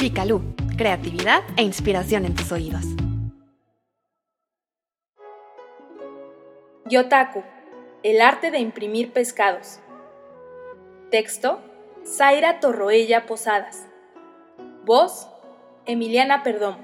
Picalú, creatividad e inspiración en tus oídos. Yotaku, el arte de imprimir pescados. Texto, Zaira Torroella Posadas. Voz, Emiliana Perdomo.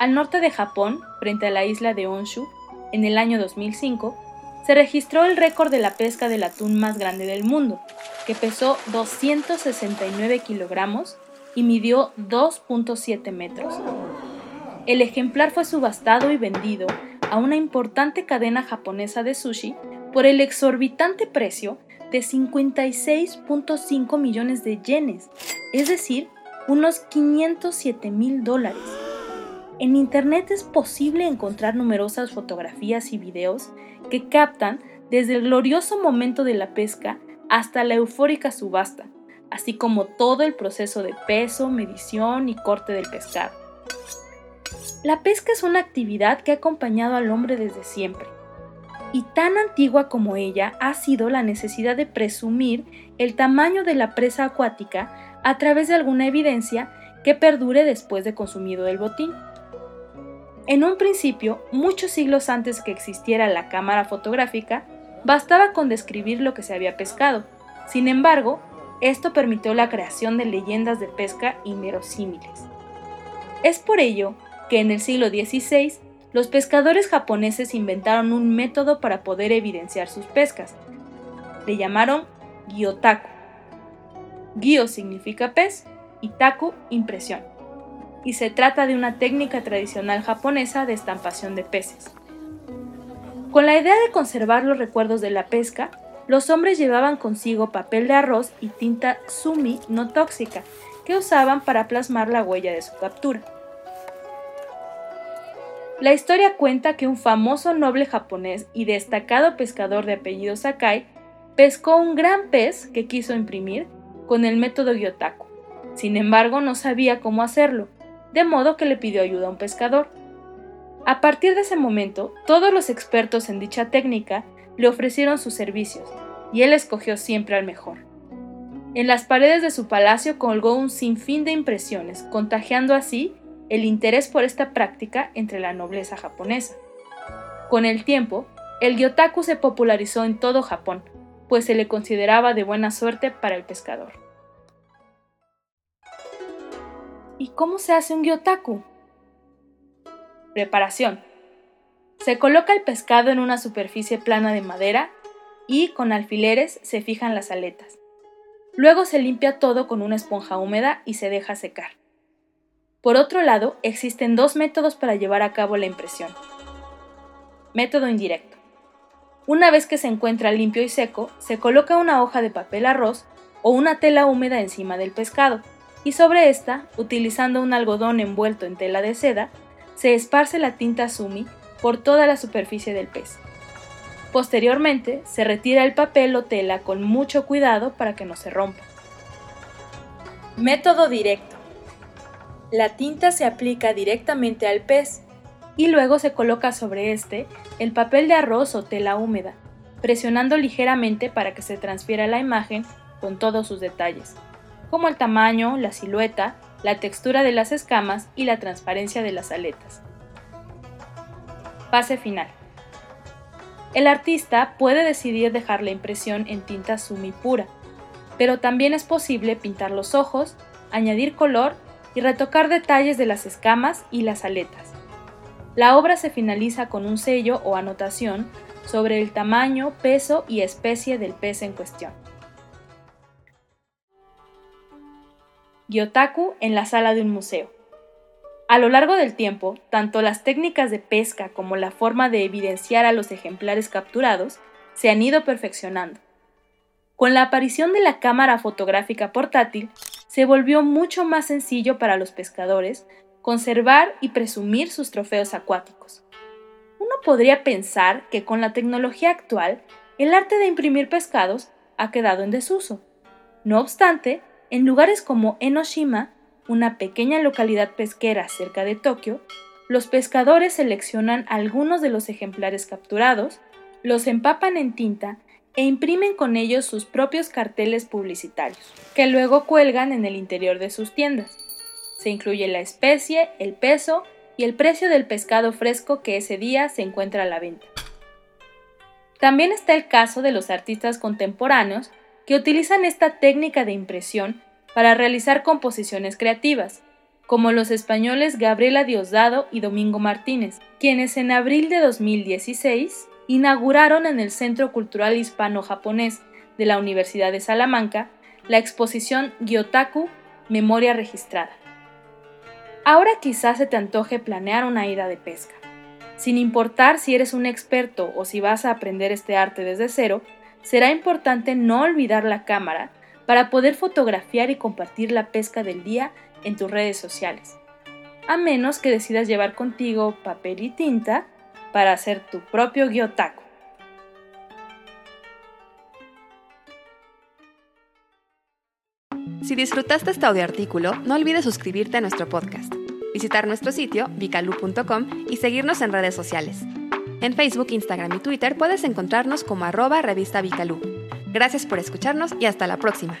Al norte de Japón, frente a la isla de Honshu, en el año 2005, se registró el récord de la pesca del atún más grande del mundo, que pesó 269 kilogramos y midió 2.7 metros. El ejemplar fue subastado y vendido a una importante cadena japonesa de sushi por el exorbitante precio de 56.5 millones de yenes, es decir, unos 507 mil dólares. En Internet es posible encontrar numerosas fotografías y videos que captan desde el glorioso momento de la pesca hasta la eufórica subasta, así como todo el proceso de peso, medición y corte del pescado. La pesca es una actividad que ha acompañado al hombre desde siempre, y tan antigua como ella ha sido la necesidad de presumir el tamaño de la presa acuática a través de alguna evidencia que perdure después de consumido el botín. En un principio, muchos siglos antes que existiera la cámara fotográfica, bastaba con describir lo que se había pescado. Sin embargo, esto permitió la creación de leyendas de pesca inverosímiles. Es por ello que en el siglo XVI los pescadores japoneses inventaron un método para poder evidenciar sus pescas. Le llamaron gyotaku. Gyo significa pez y taku impresión. Y se trata de una técnica tradicional japonesa de estampación de peces. Con la idea de conservar los recuerdos de la pesca, los hombres llevaban consigo papel de arroz y tinta sumi no tóxica, que usaban para plasmar la huella de su captura. La historia cuenta que un famoso noble japonés y destacado pescador de apellido Sakai pescó un gran pez que quiso imprimir con el método Gyotaku. Sin embargo, no sabía cómo hacerlo, de modo que le pidió ayuda a un pescador. A partir de ese momento, todos los expertos en dicha técnica le ofrecieron sus servicios, y él escogió siempre al mejor. En las paredes de su palacio colgó un sinfín de impresiones, contagiando así el interés por esta práctica entre la nobleza japonesa. Con el tiempo, el gyotaku se popularizó en todo Japón, pues se le consideraba de buena suerte para el pescador. ¿Y cómo se hace un gyotaku? Preparación. Se coloca el pescado en una superficie plana de madera y con alfileres se fijan las aletas. Luego se limpia todo con una esponja húmeda y se deja secar. Por otro lado, existen dos métodos para llevar a cabo la impresión. Método indirecto. Una vez que se encuentra limpio y seco, se coloca una hoja de papel arroz o una tela húmeda encima del pescado, y sobre esta, utilizando un algodón envuelto en tela de seda, se esparce la tinta sumi por toda la superficie del pez. Posteriormente, se retira el papel o tela con mucho cuidado para que no se rompa. Método directo. La tinta se aplica directamente al pez y luego se coloca sobre este el papel de arroz o tela húmeda, presionando ligeramente para que se transfiera la imagen con todos sus detalles, como el tamaño, la silueta, la textura de las escamas y la transparencia de las aletas. Fase final. El artista puede decidir dejar la impresión en tinta sumi pura, pero también es posible pintar los ojos, añadir color y retocar detalles de las escamas y las aletas. La obra se finaliza con un sello o anotación sobre el tamaño, peso y especie del pez en cuestión. Gyotaku en la sala de un museo. A lo largo del tiempo, tanto las técnicas de pesca como la forma de evidenciar a los ejemplares capturados se han ido perfeccionando. Con la aparición de la cámara fotográfica portátil, se volvió mucho más sencillo para los pescadores conservar y presumir sus trofeos acuáticos. Uno podría pensar que con la tecnología actual, el arte de imprimir pescados ha quedado en desuso. No obstante, en lugares como Enoshima, una pequeña localidad pesquera cerca de Tokio, los pescadores seleccionan algunos de los ejemplares capturados, los empapan en tinta e imprimen con ellos sus propios carteles publicitarios, que luego cuelgan en el interior de sus tiendas. Se incluye la especie, el peso y el precio del pescado fresco que ese día se encuentra a la venta. También está el caso de los artistas contemporáneos que utilizan esta técnica de impresión para realizar composiciones creativas, como los españoles Gabriela Diosdado y Domingo Martínez, quienes en abril de 2016 inauguraron en el Centro Cultural Hispano-Japonés de la Universidad de Salamanca la exposición Gyotaku Memoria Registrada. Ahora quizás se te antoje planear una ida de pesca. Sin importar si eres un experto o si vas a aprender este arte desde cero, será importante no olvidar la cámara para poder fotografiar y compartir la pesca del día en tus redes sociales, a menos que decidas llevar contigo papel y tinta para hacer tu propio gyotaku. Si disfrutaste este audio artículo, no olvides suscribirte a nuestro podcast, visitar nuestro sitio vicalu.com y seguirnos en redes sociales. En Facebook, Instagram y Twitter puedes encontrarnos como arroba revista Vicalú. Gracias por escucharnos y hasta la próxima.